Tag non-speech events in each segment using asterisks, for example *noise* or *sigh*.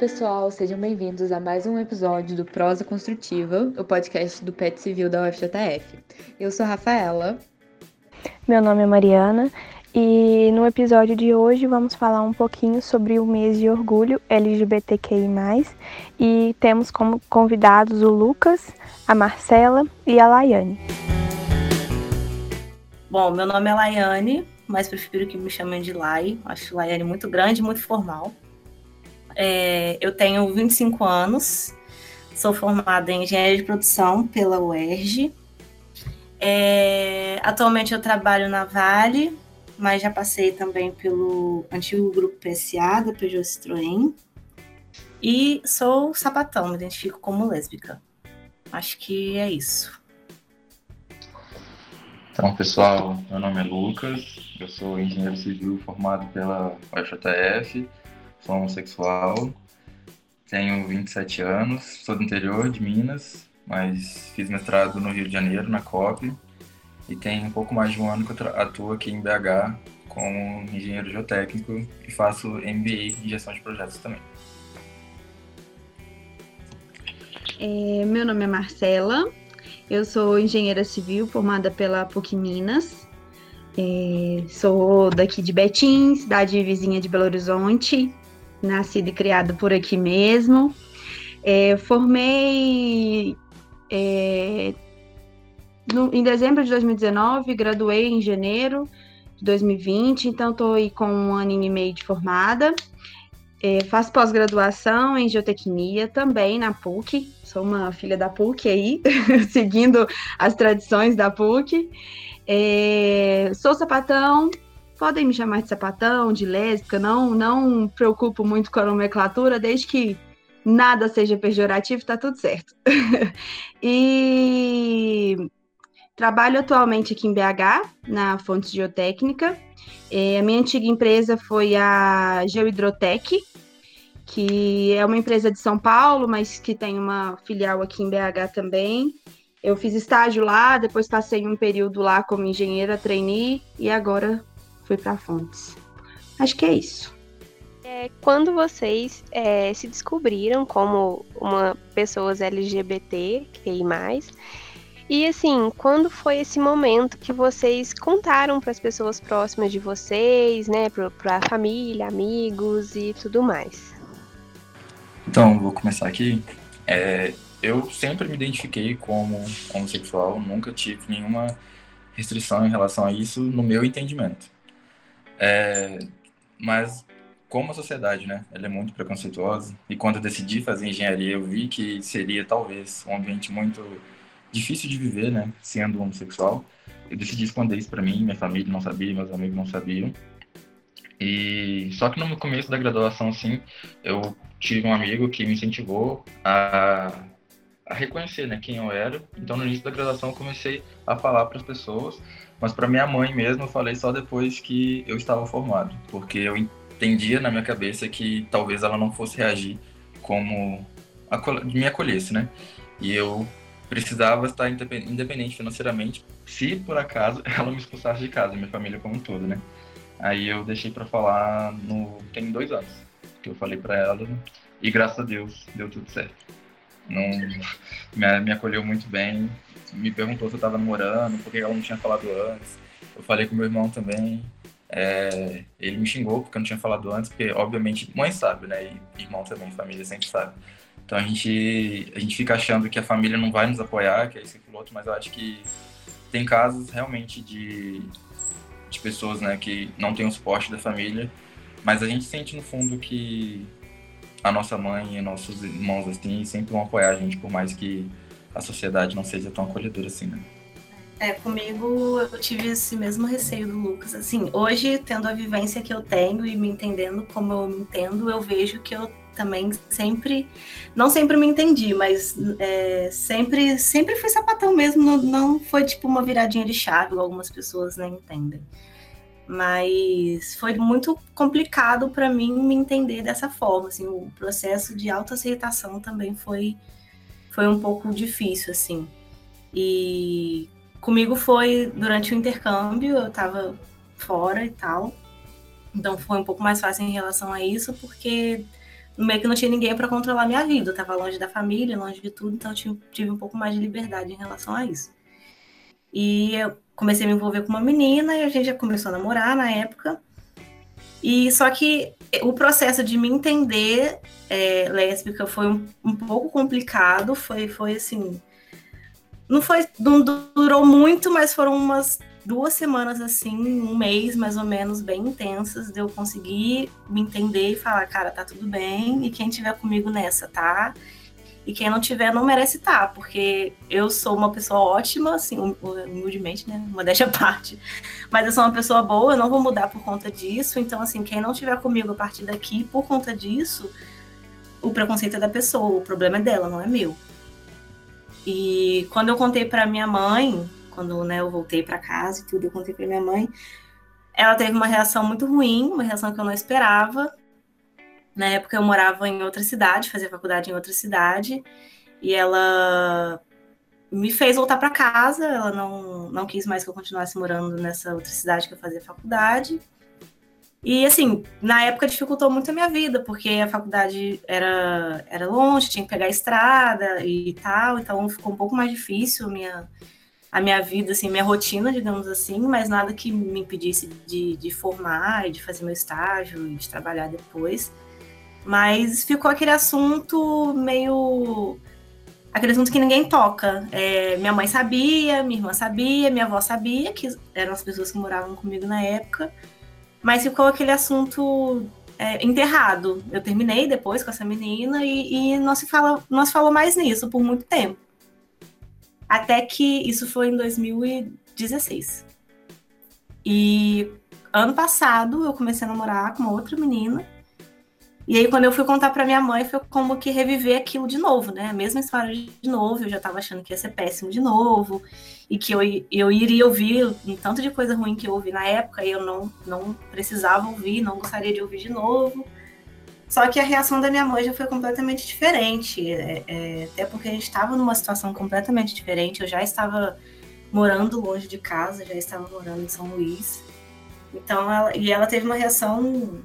pessoal, sejam bem-vindos a mais um episódio do Prosa Construtiva, o podcast do PET Civil da UFJF. Eu sou a Rafaela. Meu nome é Mariana e no episódio de hoje vamos falar um pouquinho sobre o mês de orgulho LGBTQI+, e temos como convidados o Lucas, a Marcela e a Laiane. Bom, meu nome é Laiane, mas prefiro que me chamem de Lai. Acho Laiane muito grande, muito formal. É, eu tenho 25 anos, sou formada em engenharia de produção pela UERJ. É, atualmente eu trabalho na Vale, mas já passei também pelo antigo grupo PSA da Peugeot Citroën. E sou sapatão, me identifico como lésbica. Acho que é isso. Então, pessoal, meu nome é Lucas, eu sou engenheiro civil formado pela UFJF sou homossexual, tenho 27 anos, sou do interior de Minas, mas fiz mestrado no Rio de Janeiro, na COP, e tem um pouco mais de um ano que eu atuo aqui em BH como engenheiro geotécnico e faço MBA em gestão de projetos também. É, meu nome é Marcela, eu sou engenheira civil formada pela PUC Minas. É, sou daqui de Betim, cidade vizinha de Belo Horizonte nascido e criado por aqui mesmo. É, formei é, no, em dezembro de 2019, graduei em janeiro de 2020, então estou aí com um ano e meio de formada. É, faço pós-graduação em geotecnia também na PUC, sou uma filha da PUC aí, *laughs* seguindo as tradições da PUC. É, sou sapatão, Podem me chamar de sapatão, de lésbica, não, não preocupo muito com a nomenclatura, desde que nada seja pejorativo, tá tudo certo. *laughs* e trabalho atualmente aqui em BH, na Fontes Geotécnica. É, a minha antiga empresa foi a Geohidrotec, que é uma empresa de São Paulo, mas que tem uma filial aqui em BH também. Eu fiz estágio lá, depois passei um período lá como engenheira trainee e agora fui para Fontes. Acho que é isso. É, quando vocês é, se descobriram como uma pessoas LGBT, mais e assim, quando foi esse momento que vocês contaram para as pessoas próximas de vocês, né, para a família, amigos e tudo mais? Então, vou começar aqui. É, eu sempre me identifiquei como homossexual, nunca tive nenhuma restrição em relação a isso no meu entendimento. É, mas como a sociedade, né, ela é muito preconceituosa e quando eu decidi fazer engenharia eu vi que seria talvez um ambiente muito difícil de viver, né, sendo homossexual. Eu decidi esconder isso para mim, minha família não sabia, meus amigos não sabiam. E só que no começo da graduação, assim, eu tive um amigo que me incentivou a, a reconhecer, né, quem eu era. Então no início da graduação eu comecei a falar para as pessoas mas para minha mãe mesmo, eu falei só depois que eu estava formado, porque eu entendia na minha cabeça que talvez ela não fosse reagir como me acolhesse, né? E eu precisava estar independente financeiramente, se por acaso *laughs* ela me expulsasse de casa, minha família como um todo, né? Aí eu deixei para falar no tem dois anos que eu falei para ela e graças a Deus deu tudo certo. Não me, me acolheu muito bem me perguntou se eu estava namorando, por que ela não tinha falado antes. Eu falei com meu irmão também. É, ele me xingou porque eu não tinha falado antes, porque obviamente mãe sabe, né? E irmão também, família sempre sabe. Então a gente, a gente fica achando que a família não vai nos apoiar, que é isso que outro, mas eu acho que tem casos realmente de, de pessoas né, que não têm o suporte da família, mas a gente sente no fundo que a nossa mãe e nossos irmãos assim sempre vão apoiar a gente, por mais que a sociedade não seja tão acolhedora assim, né? É, comigo eu tive esse mesmo receio do Lucas. Assim, hoje, tendo a vivência que eu tenho e me entendendo como eu me entendo, eu vejo que eu também sempre, não sempre me entendi, mas é, sempre, sempre fui sapatão mesmo, não, não foi tipo uma viradinha de chave, algumas pessoas nem entendem. Mas foi muito complicado para mim me entender dessa forma, assim, o processo de autoaceitação também foi foi um pouco difícil, assim. E comigo foi durante o intercâmbio, eu estava fora e tal. Então foi um pouco mais fácil em relação a isso, porque meio que não tinha ninguém para controlar minha vida. Eu tava longe da família, longe de tudo, então eu tive um pouco mais de liberdade em relação a isso. E eu comecei a me envolver com uma menina e a gente já começou a namorar na época. E só que o processo de me entender é, lésbica foi um, um, pouco complicado, foi, foi assim. Não foi. Não durou muito, mas foram umas duas semanas assim, um mês mais ou menos, bem intensas, de eu conseguir me entender e falar, cara, tá tudo bem, e quem tiver comigo nessa, tá? E quem não tiver não merece estar, porque eu sou uma pessoa ótima, assim, humildemente, né? Modéstia à parte. Mas eu sou uma pessoa boa, eu não vou mudar por conta disso. Então, assim, quem não tiver comigo a partir daqui, por conta disso, o preconceito é da pessoa, o problema é dela, não é meu. E quando eu contei para minha mãe, quando né, eu voltei para casa e tudo, eu contei para minha mãe, ela teve uma reação muito ruim, uma reação que eu não esperava. Na época eu morava em outra cidade, fazia faculdade em outra cidade, e ela me fez voltar para casa. Ela não, não quis mais que eu continuasse morando nessa outra cidade que eu fazia faculdade. E assim, na época dificultou muito a minha vida, porque a faculdade era, era longe, tinha que pegar a estrada e tal, então ficou um pouco mais difícil a minha, a minha vida, assim, minha rotina, digamos assim, mas nada que me impedisse de, de formar e de fazer meu estágio e de trabalhar depois. Mas ficou aquele assunto meio. aquele assunto que ninguém toca. É, minha mãe sabia, minha irmã sabia, minha avó sabia, que eram as pessoas que moravam comigo na época, mas ficou aquele assunto é, enterrado. Eu terminei depois com essa menina e, e não, se fala, não se falou mais nisso por muito tempo. Até que isso foi em 2016. E ano passado eu comecei a namorar com uma outra menina e aí, quando eu fui contar para minha mãe, foi como que reviver aquilo de novo, né? A mesma história de novo. Eu já tava achando que ia ser péssimo de novo. E que eu, eu iria ouvir um tanto de coisa ruim que eu ouvi na época. E eu não, não precisava ouvir, não gostaria de ouvir de novo. Só que a reação da minha mãe já foi completamente diferente. É, é, até porque a gente estava numa situação completamente diferente. Eu já estava morando longe de casa, já estava morando em São Luís. Então, ela, e ela teve uma reação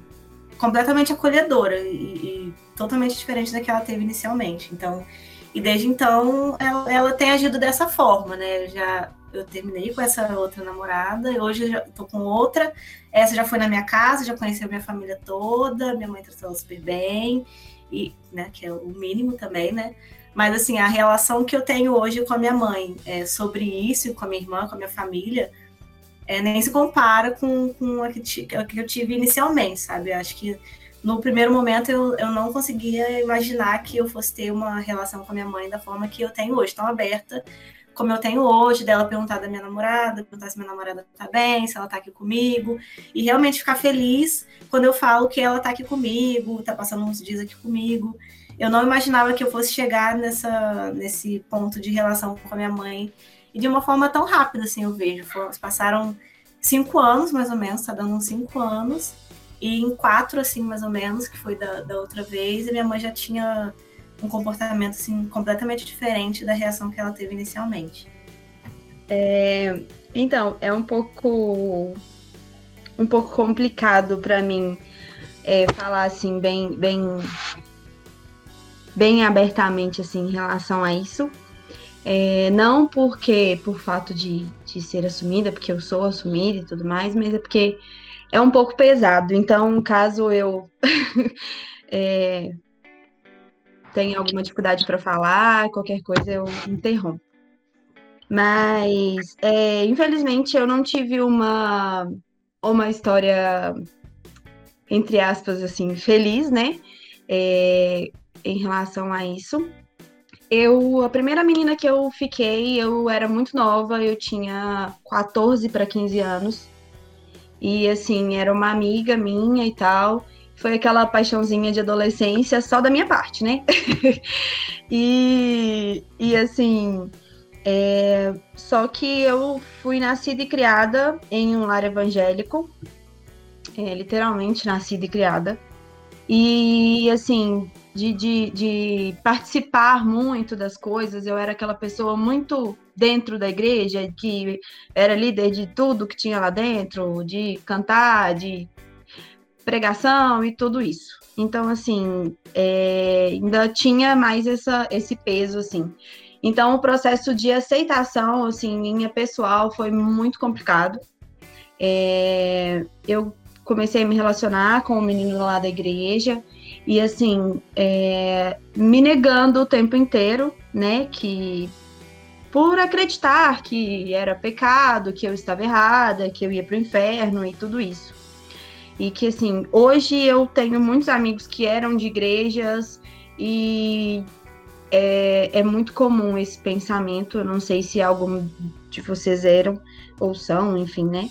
completamente acolhedora e, e, totalmente diferente da que ela teve inicialmente. Então, e desde então ela, ela tem agido dessa forma, né? Eu já eu terminei com essa outra namorada, hoje eu já tô com outra. Essa já foi na minha casa, já conheceu minha família toda, minha mãe tratou ela super bem, e, né, que é o mínimo também, né? Mas assim, a relação que eu tenho hoje com a minha mãe é, sobre isso, com a minha irmã, com a minha família, é, nem se compara com, com a, que, a que eu tive inicialmente, sabe? Eu acho que no primeiro momento eu, eu não conseguia imaginar que eu fosse ter uma relação com a minha mãe da forma que eu tenho hoje, tão aberta como eu tenho hoje, dela perguntar da minha namorada, perguntar se minha namorada tá bem, se ela tá aqui comigo, e realmente ficar feliz quando eu falo que ela tá aqui comigo, tá passando uns dias aqui comigo. Eu não imaginava que eu fosse chegar nessa, nesse ponto de relação com a minha mãe e de uma forma tão rápida, assim, eu vejo. Passaram cinco anos, mais ou menos, tá dando uns cinco anos. E em quatro, assim, mais ou menos, que foi da, da outra vez, minha mãe já tinha um comportamento, assim, completamente diferente da reação que ela teve inicialmente. É, então, é um pouco um pouco complicado para mim é, falar assim bem bem bem abertamente assim em relação a isso é, não porque por fato de, de ser assumida, porque eu sou assumida e tudo mais, mas é porque é um pouco pesado. Então, caso eu *laughs* é, tenha alguma dificuldade para falar, qualquer coisa eu interrompo. Mas, é, infelizmente, eu não tive uma, uma história, entre aspas, assim, feliz, né? É, em relação a isso. Eu, a primeira menina que eu fiquei, eu era muito nova, eu tinha 14 para 15 anos. E assim, era uma amiga minha e tal. Foi aquela paixãozinha de adolescência só da minha parte, né? *laughs* e, e assim, é, só que eu fui nascida e criada em um lar evangélico, é, literalmente nascida e criada. E assim, de, de, de, participar muito das coisas. Eu era aquela pessoa muito dentro da igreja, que era líder de tudo que tinha lá dentro, de cantar, de pregação e tudo isso. Então, assim, é, ainda tinha mais essa, esse peso, assim. Então, o processo de aceitação, assim, minha pessoal, foi muito complicado. É, eu comecei a me relacionar com o menino lá da igreja e, assim, é, me negando o tempo inteiro, né, que por acreditar que era pecado, que eu estava errada, que eu ia para o inferno e tudo isso. E que, assim, hoje eu tenho muitos amigos que eram de igrejas e é, é muito comum esse pensamento. Eu não sei se algum de vocês eram ou são, enfim, né?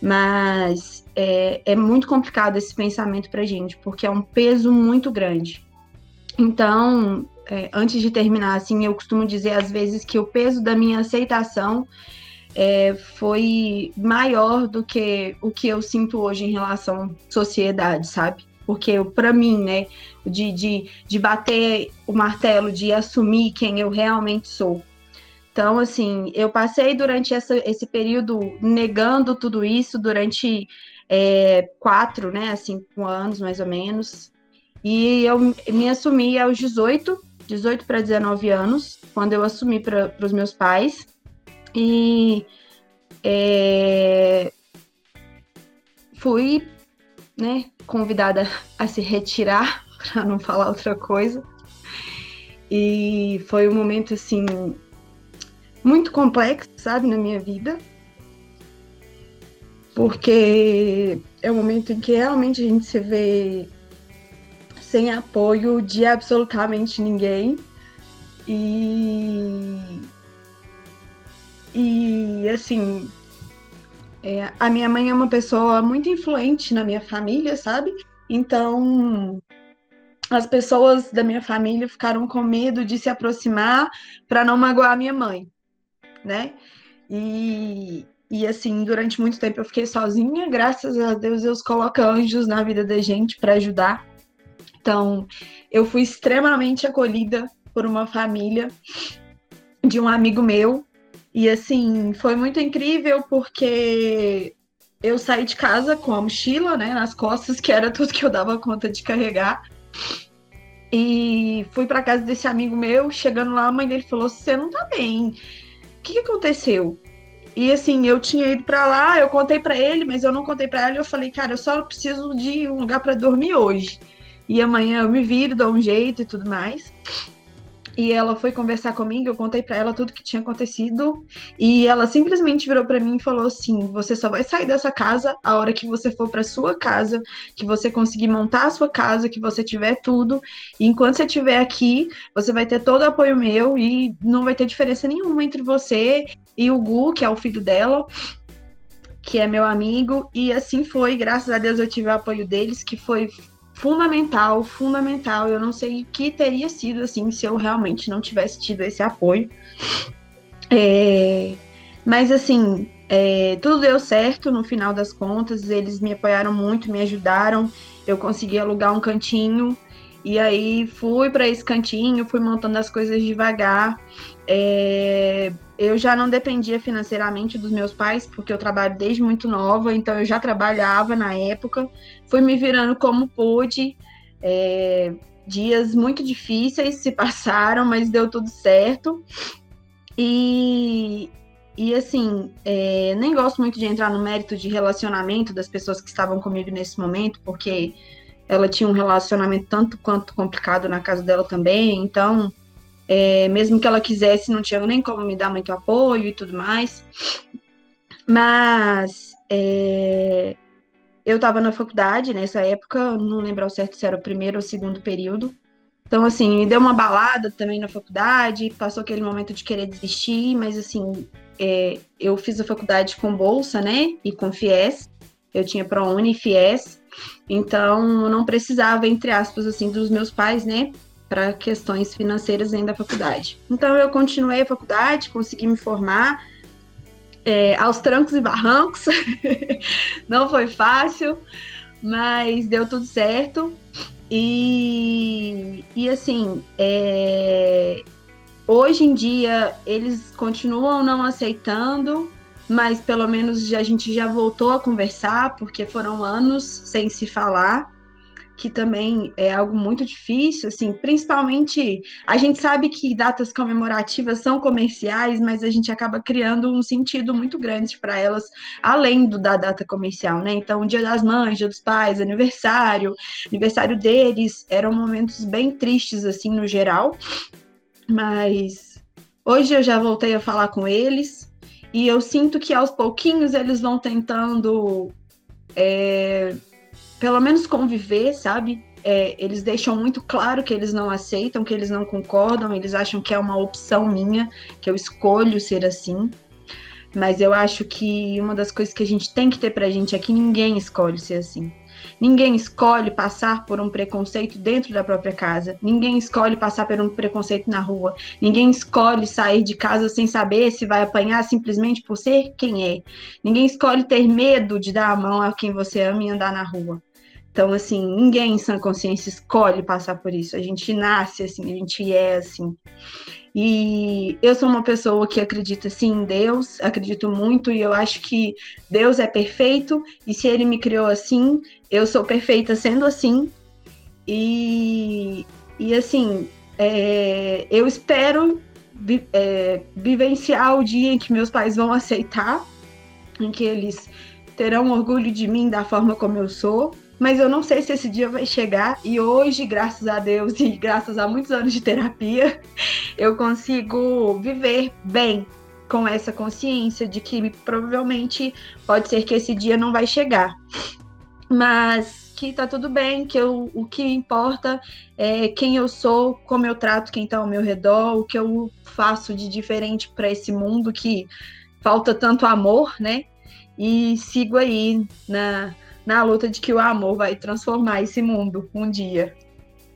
Mas é, é muito complicado esse pensamento pra gente, porque é um peso muito grande. Então, é, antes de terminar, assim, eu costumo dizer às vezes que o peso da minha aceitação é, foi maior do que o que eu sinto hoje em relação à sociedade, sabe? Porque para mim, né, de, de, de bater o martelo, de assumir quem eu realmente sou. Então, assim, eu passei durante essa, esse período negando tudo isso durante é, quatro, né, cinco anos mais ou menos. E eu me assumi aos 18, 18 para 19 anos, quando eu assumi para os meus pais. E é, fui né, convidada a se retirar, *laughs* para não falar outra coisa. E foi um momento assim muito complexo, sabe, na minha vida. Porque é um momento em que realmente a gente se vê sem apoio de absolutamente ninguém. E e assim, é, a minha mãe é uma pessoa muito influente na minha família, sabe? Então, as pessoas da minha família ficaram com medo de se aproximar para não magoar minha mãe, né? E, e assim, durante muito tempo eu fiquei sozinha, graças a Deus Deus coloca anjos na vida da gente para ajudar. Então, eu fui extremamente acolhida por uma família de um amigo meu e assim, foi muito incrível porque eu saí de casa com a mochila, né, nas costas, que era tudo que eu dava conta de carregar. E fui para casa desse amigo meu, chegando lá, a mãe dele falou: "Você não tá bem. Que, aconteceu?" E assim, eu tinha ido para lá, eu contei para ele, mas eu não contei para ela. Eu falei: "Cara, eu só preciso de um lugar para dormir hoje. E amanhã eu me viro, dou um jeito e tudo mais." E ela foi conversar comigo, eu contei para ela tudo que tinha acontecido, e ela simplesmente virou para mim e falou assim: "Você só vai sair dessa casa a hora que você for para sua casa, que você conseguir montar a sua casa, que você tiver tudo, e enquanto você estiver aqui, você vai ter todo o apoio meu e não vai ter diferença nenhuma entre você e o Gu, que é o filho dela." Que é meu amigo, e assim foi, graças a Deus eu tive o apoio deles, que foi fundamental, fundamental. Eu não sei o que teria sido assim se eu realmente não tivesse tido esse apoio. É, mas assim, é, tudo deu certo no final das contas. Eles me apoiaram muito, me ajudaram. Eu consegui alugar um cantinho e aí fui para esse cantinho, fui montando as coisas devagar. É, eu já não dependia financeiramente dos meus pais, porque eu trabalho desde muito nova, então eu já trabalhava na época. Fui me virando como pude. É, dias muito difíceis se passaram, mas deu tudo certo. E, e assim, é, nem gosto muito de entrar no mérito de relacionamento das pessoas que estavam comigo nesse momento, porque ela tinha um relacionamento tanto quanto complicado na casa dela também, então é, mesmo que ela quisesse, não tinha nem como me dar muito apoio e tudo mais. Mas é, eu estava na faculdade nessa época, não lembro ao certo se era o primeiro ou segundo período. Então, assim, me deu uma balada também na faculdade, passou aquele momento de querer desistir, mas, assim, é, eu fiz a faculdade com bolsa, né, e com FIES. Eu tinha ProUni e FIES, então não precisava, entre aspas, assim, dos meus pais, né, para questões financeiras dentro da faculdade. Então eu continuei a faculdade, consegui me formar é, aos trancos e barrancos. *laughs* Não foi fácil, mas deu tudo certo. E, e assim, é, hoje em dia eles continuam não aceitando, mas pelo menos a gente já voltou a conversar, porque foram anos sem se falar que também é algo muito difícil, assim, principalmente a gente sabe que datas comemorativas são comerciais, mas a gente acaba criando um sentido muito grande para elas, além do da data comercial, né? Então, Dia das Mães, Dia dos Pais, aniversário, aniversário deles, eram momentos bem tristes, assim, no geral, mas hoje eu já voltei a falar com eles, e eu sinto que aos pouquinhos eles vão tentando. É, pelo menos conviver, sabe? É, eles deixam muito claro que eles não aceitam, que eles não concordam, eles acham que é uma opção minha, que eu escolho ser assim. Mas eu acho que uma das coisas que a gente tem que ter pra gente é que ninguém escolhe ser assim. Ninguém escolhe passar por um preconceito dentro da própria casa. Ninguém escolhe passar por um preconceito na rua. Ninguém escolhe sair de casa sem saber se vai apanhar simplesmente por ser quem é. Ninguém escolhe ter medo de dar a mão a quem você ama e andar na rua. Então, assim, ninguém em sã consciência escolhe passar por isso. A gente nasce assim, a gente é assim. E eu sou uma pessoa que acredita sim em Deus, acredito muito, e eu acho que Deus é perfeito, e se ele me criou assim, eu sou perfeita sendo assim. E, e assim, é, eu espero vi, é, vivenciar o dia em que meus pais vão aceitar, em que eles terão orgulho de mim da forma como eu sou mas eu não sei se esse dia vai chegar. E hoje, graças a Deus e graças a muitos anos de terapia, *laughs* eu consigo viver bem com essa consciência de que provavelmente pode ser que esse dia não vai chegar. Mas que tá tudo bem, que eu, o que importa é quem eu sou, como eu trato quem tá ao meu redor, o que eu faço de diferente para esse mundo que falta tanto amor, né? E sigo aí na na luta de que o amor vai transformar esse mundo um dia.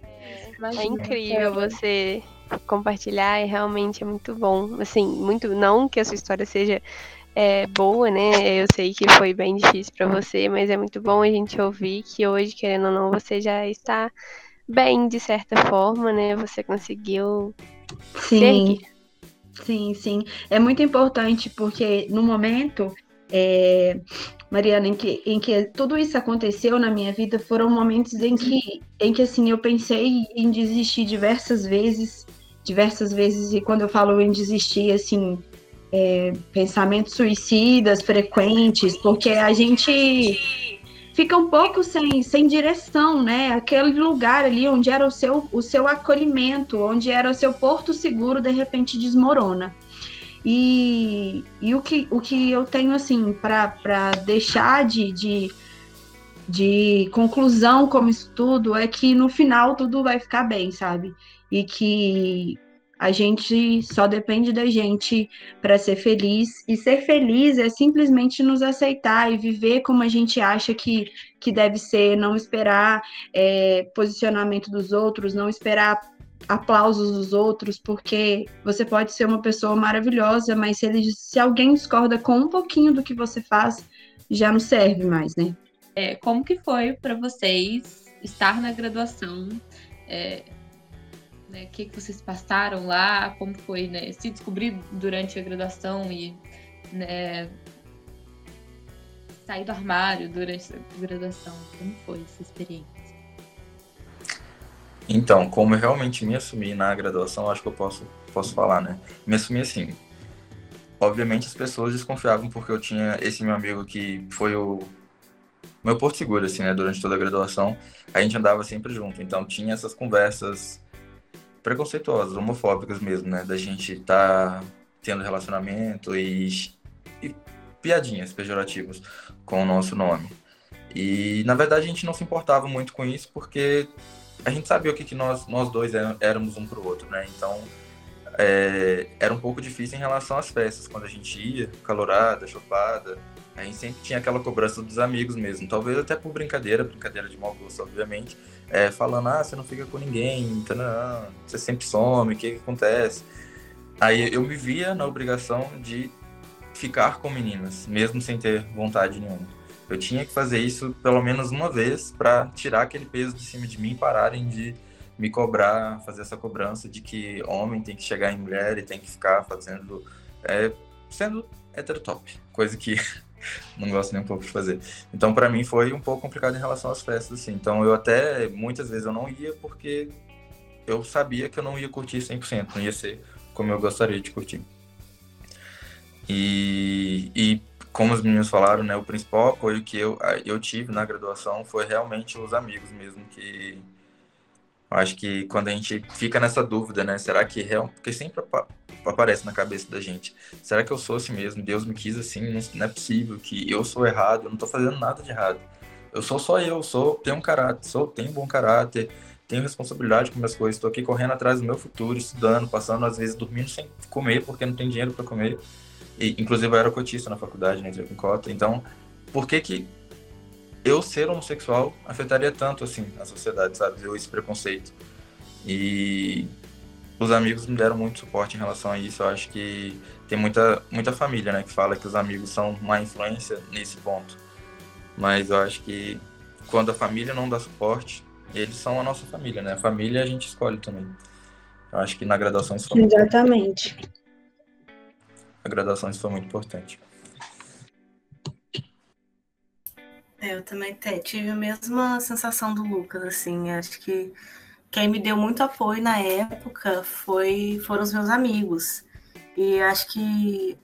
É, é incrível você compartilhar e realmente é muito bom. Assim, muito não que a sua história seja é, boa, né? Eu sei que foi bem difícil para você, mas é muito bom a gente ouvir que hoje, querendo ou não, você já está bem de certa forma, né? Você conseguiu sim. Sim, sim. É muito importante porque no momento é, Mariana, em que, em que tudo isso aconteceu na minha vida, foram momentos em que, em que assim, eu pensei em desistir diversas vezes, diversas vezes, e quando eu falo em desistir, assim, é, pensamentos suicidas frequentes, porque a gente fica um pouco sem, sem direção, né? Aquele lugar ali onde era o seu, o seu acolhimento, onde era o seu porto seguro, de repente desmorona. E, e o, que, o que eu tenho, assim, para deixar de, de, de conclusão como estudo é que no final tudo vai ficar bem, sabe? E que a gente só depende da gente para ser feliz. E ser feliz é simplesmente nos aceitar e viver como a gente acha que, que deve ser, não esperar é, posicionamento dos outros, não esperar aplausos dos outros, porque você pode ser uma pessoa maravilhosa, mas se, ele, se alguém discorda com um pouquinho do que você faz, já não serve mais, né? É, como que foi para vocês estar na graduação? É, né, o que, que vocês passaram lá? Como foi né, se descobrir durante a graduação e né, sair do armário durante a graduação? Como foi essa experiência? Então, como eu realmente me assumi na graduação, acho que eu posso, posso falar, né? Me assumi assim. Obviamente as pessoas desconfiavam porque eu tinha esse meu amigo que foi o meu porto seguro, assim, né? Durante toda a graduação, a gente andava sempre junto. Então tinha essas conversas preconceituosas, homofóbicas mesmo, né? Da gente tá tendo relacionamento e, e piadinhas pejorativas com o nosso nome. E na verdade a gente não se importava muito com isso porque a gente sabia o que, que nós, nós dois éramos um pro outro, né? Então, é, era um pouco difícil em relação às festas, quando a gente ia, calorada, chopada, a gente sempre tinha aquela cobrança dos amigos mesmo, talvez até por brincadeira, brincadeira de mau gosto, obviamente, é, falando, ah, você não fica com ninguém, então, não, você sempre some, o que, que acontece? Aí eu me via na obrigação de ficar com meninas, mesmo sem ter vontade nenhuma. Eu tinha que fazer isso pelo menos uma vez para tirar aquele peso de cima de mim pararem de me cobrar, fazer essa cobrança de que homem tem que chegar em mulher e tem que ficar fazendo. É, sendo heterotop. coisa que *laughs* não gosto nem um pouco de fazer. Então, para mim, foi um pouco complicado em relação às festas, assim. Então, eu até, muitas vezes, eu não ia porque eu sabia que eu não ia curtir 100%, não ia ser como eu gostaria de curtir. E, e como os meninos falaram, né, o principal apoio que eu, eu tive na graduação foi realmente os amigos mesmo, que acho que quando a gente fica nessa dúvida, né, será que real, porque sempre aparece na cabeça da gente, será que eu sou assim mesmo? Deus me quis assim, não é possível que eu sou errado, eu não estou fazendo nada de errado. Eu sou só eu, sou tenho um caráter, sou tenho um bom caráter, tenho responsabilidade com minhas coisas, estou aqui correndo atrás do meu futuro, estudando, passando às vezes dormindo sem comer porque não tem dinheiro para comer. E, inclusive eu era cotista na faculdade, né, entrei com cota. Então, por que que eu ser homossexual afetaria tanto assim a sociedade, sabe? Eu esse preconceito. E os amigos me deram muito suporte em relação a isso. Eu acho que tem muita muita família, né, que fala que os amigos são uma influência nesse ponto. Mas eu acho que quando a família não dá suporte, eles são a nossa família, né? A família a gente escolhe também. Eu acho que na graduação isso Exatamente. Muito... A graduação isso foi muito importante. É, eu também tive a mesma sensação do Lucas, assim, acho que quem me deu muito apoio na época foi foram os meus amigos. E acho que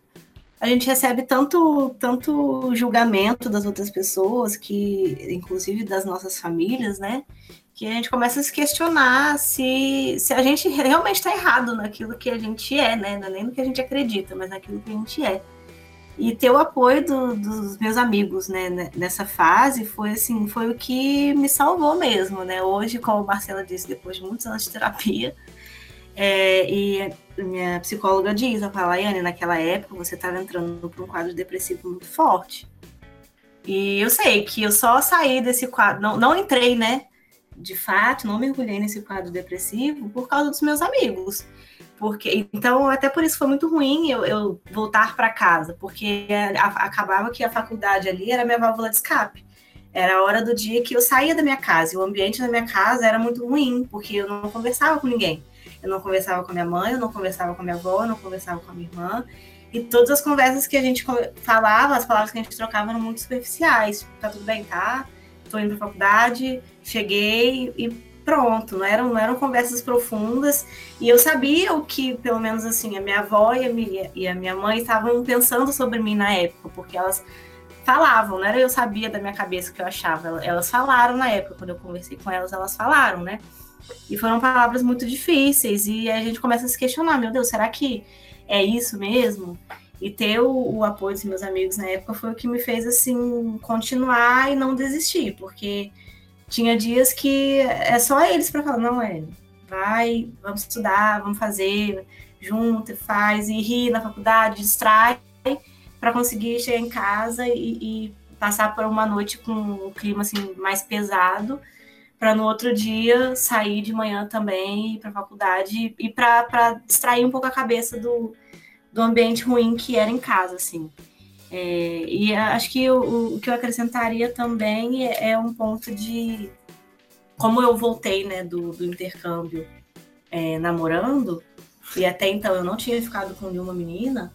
a gente recebe tanto, tanto julgamento das outras pessoas, que inclusive das nossas famílias, né? Que a gente começa a se questionar se, se a gente realmente está errado naquilo que a gente é, né? Não é nem no que a gente acredita, mas naquilo que a gente é. E ter o apoio do, dos meus amigos, né, nessa fase foi assim, foi o que me salvou mesmo, né? Hoje, como a Marcela disse, depois de muitos anos de terapia, é, e minha psicóloga diz, ela fala, Yane, naquela época você estava entrando para um quadro depressivo muito forte. E eu sei que eu só saí desse quadro, não, não entrei, né? De fato, não mergulhei nesse quadro depressivo por causa dos meus amigos. Porque, então, até por isso foi muito ruim eu, eu voltar para casa, porque a, acabava que a faculdade ali era minha válvula de escape. Era a hora do dia que eu saía da minha casa, e o ambiente da minha casa era muito ruim, porque eu não conversava com ninguém. Eu não conversava com a minha mãe, eu não conversava com a minha avó, eu não conversava com a minha irmã. E todas as conversas que a gente falava, as palavras que a gente trocava eram muito superficiais. Tá tudo bem, tá? Tô indo pra faculdade, cheguei e pronto. Não eram, não eram conversas profundas. E eu sabia o que, pelo menos assim, a minha avó e a minha, e a minha mãe estavam pensando sobre mim na época, porque elas falavam, não era eu sabia da minha cabeça o que eu achava. Elas falaram na época, quando eu conversei com elas, elas falaram, né? E foram palavras muito difíceis. E a gente começa a se questionar: meu Deus, será que é isso mesmo? E ter o, o, apoio dos meus amigos na época foi o que me fez assim continuar e não desistir, porque tinha dias que é só eles para falar: não, é, vai, vamos estudar, vamos fazer, junto, faz, e ri na faculdade, distrai, para conseguir chegar em casa e, e passar por uma noite com um clima assim mais pesado para no outro dia sair de manhã também para a faculdade e para distrair um pouco a cabeça do, do ambiente ruim que era em casa, assim. É, e acho que o, o, que eu acrescentaria também é, é, um ponto de como eu voltei né, do, do intercâmbio é, namorando, e até então eu não tinha ficado com nenhuma menina,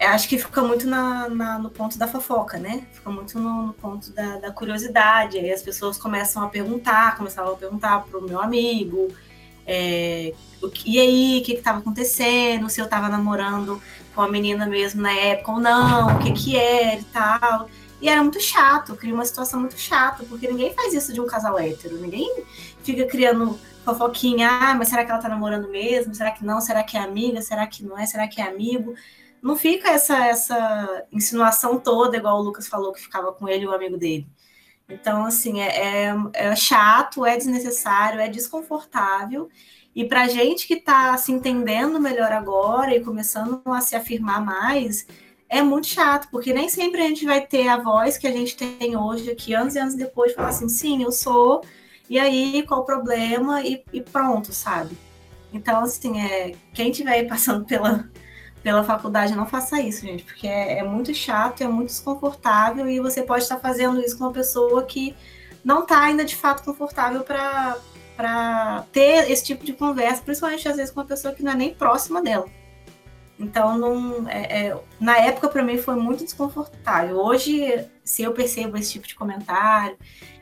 acho que fica muito na, na, no ponto da fofoca, né? Fica muito no, no ponto da, da, curiosidade. Aí as pessoas começam a perguntar, começavam a perguntar pro meu amigo, é, e aí, o que estava acontecendo, se eu estava namorando com a menina mesmo na época ou não, o que que era e tal. E era muito chato, cria uma situação muito chata, porque ninguém faz isso de um casal hétero, ninguém fica criando fofoquinha, ah, mas será que ela tá namorando mesmo? Será que não? Será que é amiga? Será que não é? Será que é amigo? não fica essa, essa insinuação toda, igual o Lucas falou, que ficava com ele e o amigo dele. Então, assim, é, é, é chato, é desnecessário, é desconfortável. E para gente que está se entendendo melhor agora e começando a se afirmar mais, é muito chato, porque nem sempre a gente vai ter a voz que a gente tem hoje, aqui, anos e anos depois, falar assim, sim, eu sou, e aí qual o problema, e, e pronto, sabe? Então, assim, é, quem estiver passando *laughs* pela, pela faculdade, não faça isso, gente, porque é, é, muito chato, é muito desconfortável e você pode estar fazendo isso com uma pessoa que não está ainda de fato confortável para ter esse tipo de conversa, principalmente às vezes com uma pessoa que não é nem próxima dela. Então, não, é, é, na época, para mim, foi muito desconfortável. Hoje, se eu percebo esse tipo de comentário,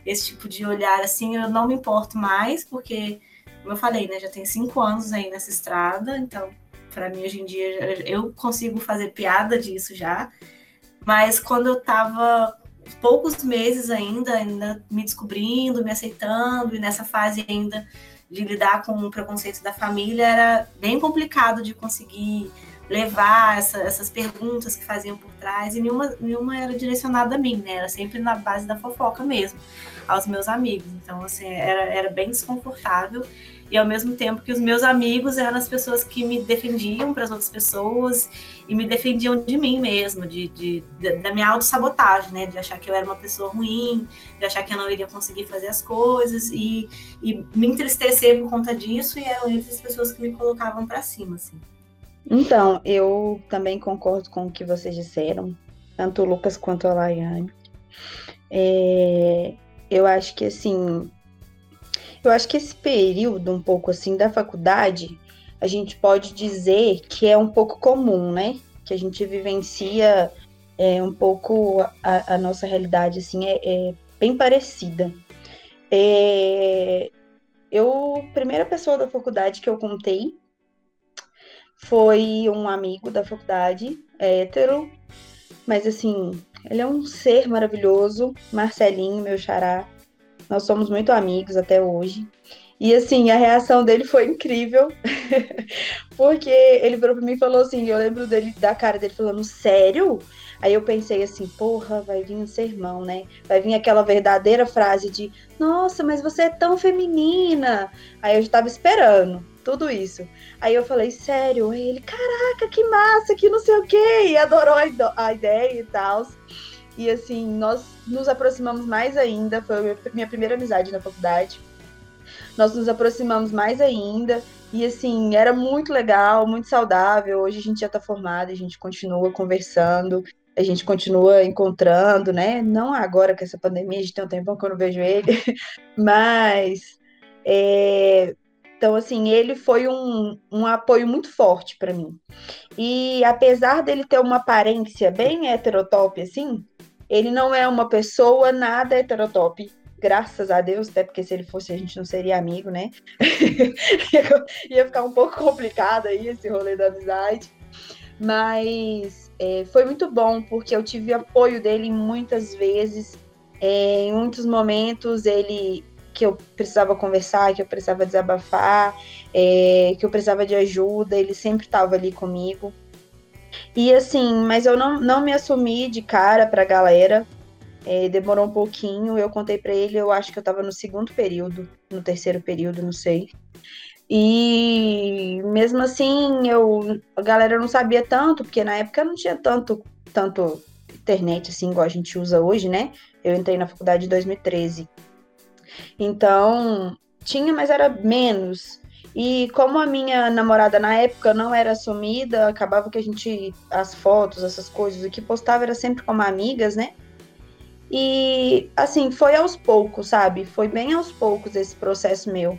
esse tipo de olhar, assim, eu não me importo mais, porque, como eu falei, né, já tem cinco anos aí nessa estrada, então, para mim, hoje em dia, eu consigo fazer piada disso já. Mas quando eu estava poucos meses ainda, ainda me descobrindo, me aceitando, e nessa fase ainda de lidar com o preconceito da família, era bem complicado de conseguir levar essa, essas perguntas que faziam por trás, e nenhuma, nenhuma era direcionada a mim, né? Era sempre na base da fofoca mesmo, aos meus amigos. Então, assim, era, era bem desconfortável e ao mesmo tempo que os meus amigos eram as pessoas que me defendiam para as outras pessoas e me defendiam de mim mesmo, de, de, de da minha autossabotagem, né? De achar que eu era uma pessoa ruim, de achar que eu não iria conseguir fazer as coisas e, e me entristecer por conta disso e eram essas pessoas que me colocavam para cima, assim. Então, eu também concordo com o que vocês disseram, tanto o Lucas quanto a Laiane. É, eu acho que, assim, eu acho que esse período um pouco assim da faculdade, a gente pode dizer que é um pouco comum, né? Que a gente vivencia é, um pouco a, a nossa realidade assim é, é bem parecida. É, eu primeira pessoa da faculdade que eu contei foi um amigo da faculdade, hétero, mas assim, ele é um ser maravilhoso, Marcelinho, meu xará. Nós somos muito amigos até hoje. E assim, a reação dele foi incrível, *laughs* porque ele virou pra mim e falou assim: eu lembro dele, da cara dele falando, sério? Aí eu pensei assim, porra, vai vir um sermão, né? Vai vir aquela verdadeira frase de, nossa, mas você é tão feminina. Aí eu já tava esperando tudo isso. Aí eu falei, sério? Aí ele, caraca, que massa, que não sei o quê, e adorou a, ideia e tal. E assim, nós nos aproximamos mais ainda, foi a minha primeira amizade na faculdade. Nós nos aproximamos mais ainda, e assim, era muito legal, muito saudável. Hoje a gente já tá formado, a gente continua conversando, a gente continua encontrando, né? Não agora com essa pandemia, a gente tem um tempão que eu não vejo ele, *laughs* mas. É... Então, assim, ele foi um, um apoio muito forte para mim. E apesar dele ter uma aparência bem heterotop, assim, ele não é uma pessoa nada heterotop, graças a Deus, até porque se ele fosse a gente não seria amigo, né? *laughs* Ia ficar um pouco complicado aí esse rolê da amizade. Mas é, foi muito bom, porque eu tive apoio dele muitas vezes. É, em muitos momentos ele que eu precisava conversar, que eu precisava desabafar, é, que eu precisava de ajuda, ele sempre estava ali comigo. E assim, mas eu não, não me assumi de cara pra galera. É, demorou um pouquinho, eu contei para ele, eu acho que eu tava no segundo período, no terceiro período, não sei. E mesmo assim, eu, a galera não sabia tanto, porque na época não tinha tanto, tanto internet assim, igual a gente usa hoje, né? Eu entrei na faculdade em 2013. Então, tinha, mas era menos. E como a minha namorada na época não era assumida, acabava que a gente, as fotos, essas coisas, o que postava era sempre como amigas, né? E assim, foi aos poucos, sabe? Foi bem aos poucos esse processo meu.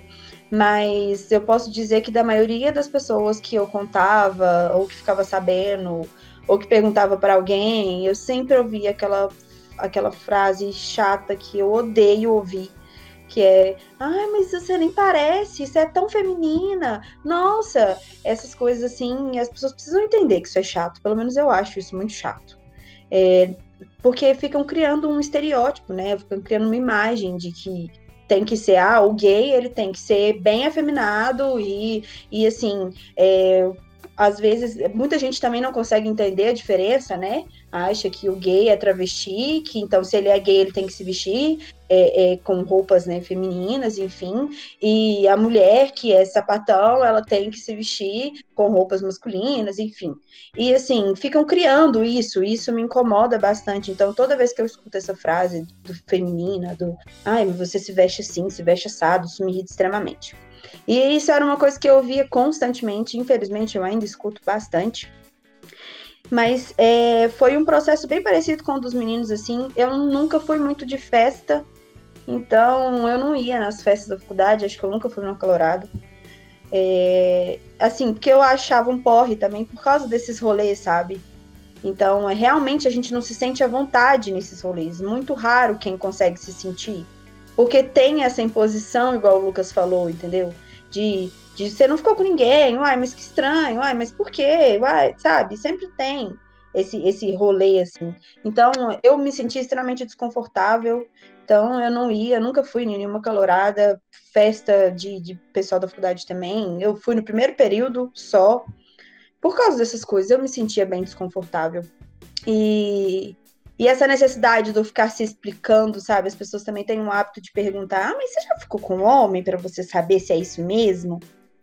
Mas eu posso dizer que da maioria das pessoas que eu contava, ou que ficava sabendo, ou que perguntava para alguém, eu sempre ouvia aquela, aquela frase chata que eu odeio ouvir que é, ai, mas você nem parece, você é tão feminina. Nossa, essas coisas assim, as pessoas precisam entender que isso é chato. Pelo menos eu acho isso muito chato. É, porque ficam criando um estereótipo, né? Ficam criando uma imagem de que tem que ser, ah, o gay ele tem que ser bem afeminado e, e assim, é, às vezes, muita gente também não consegue entender a diferença, né? Acha que o gay é travesti, que então se ele é gay ele tem que se vestir é, é, com roupas né, femininas, enfim. E a mulher que é sapatão, ela tem que se vestir com roupas masculinas, enfim. E assim, ficam criando isso, e isso me incomoda bastante. Então, toda vez que eu escuto essa frase do feminina, do ai, você se veste assim, se veste assado, isso me irrita extremamente. E isso era uma coisa que eu ouvia constantemente, infelizmente eu ainda escuto bastante. Mas é, foi um processo bem parecido com o dos meninos, assim. Eu nunca fui muito de festa, então eu não ia nas festas da faculdade, acho que eu nunca fui no Colorado. É, assim, porque eu achava um porre também por causa desses rolês, sabe? Então, é, realmente a gente não se sente à vontade nesses rolês. Muito raro quem consegue se sentir. Porque tem essa imposição, igual o Lucas falou, entendeu? De, de você não ficou com ninguém, uai, mas que estranho, uai, mas por quê? Uai, sabe? Sempre tem esse, esse rolê, assim. Então, eu me senti extremamente desconfortável. Então, eu não ia, nunca fui em nenhuma calorada, festa de, de pessoal da faculdade também. Eu fui no primeiro período só. Por causa dessas coisas, eu me sentia bem desconfortável. E, e essa necessidade de eu ficar se explicando, sabe? As pessoas também têm um hábito de perguntar: ah, mas você já ficou com um homem para você saber se é isso mesmo?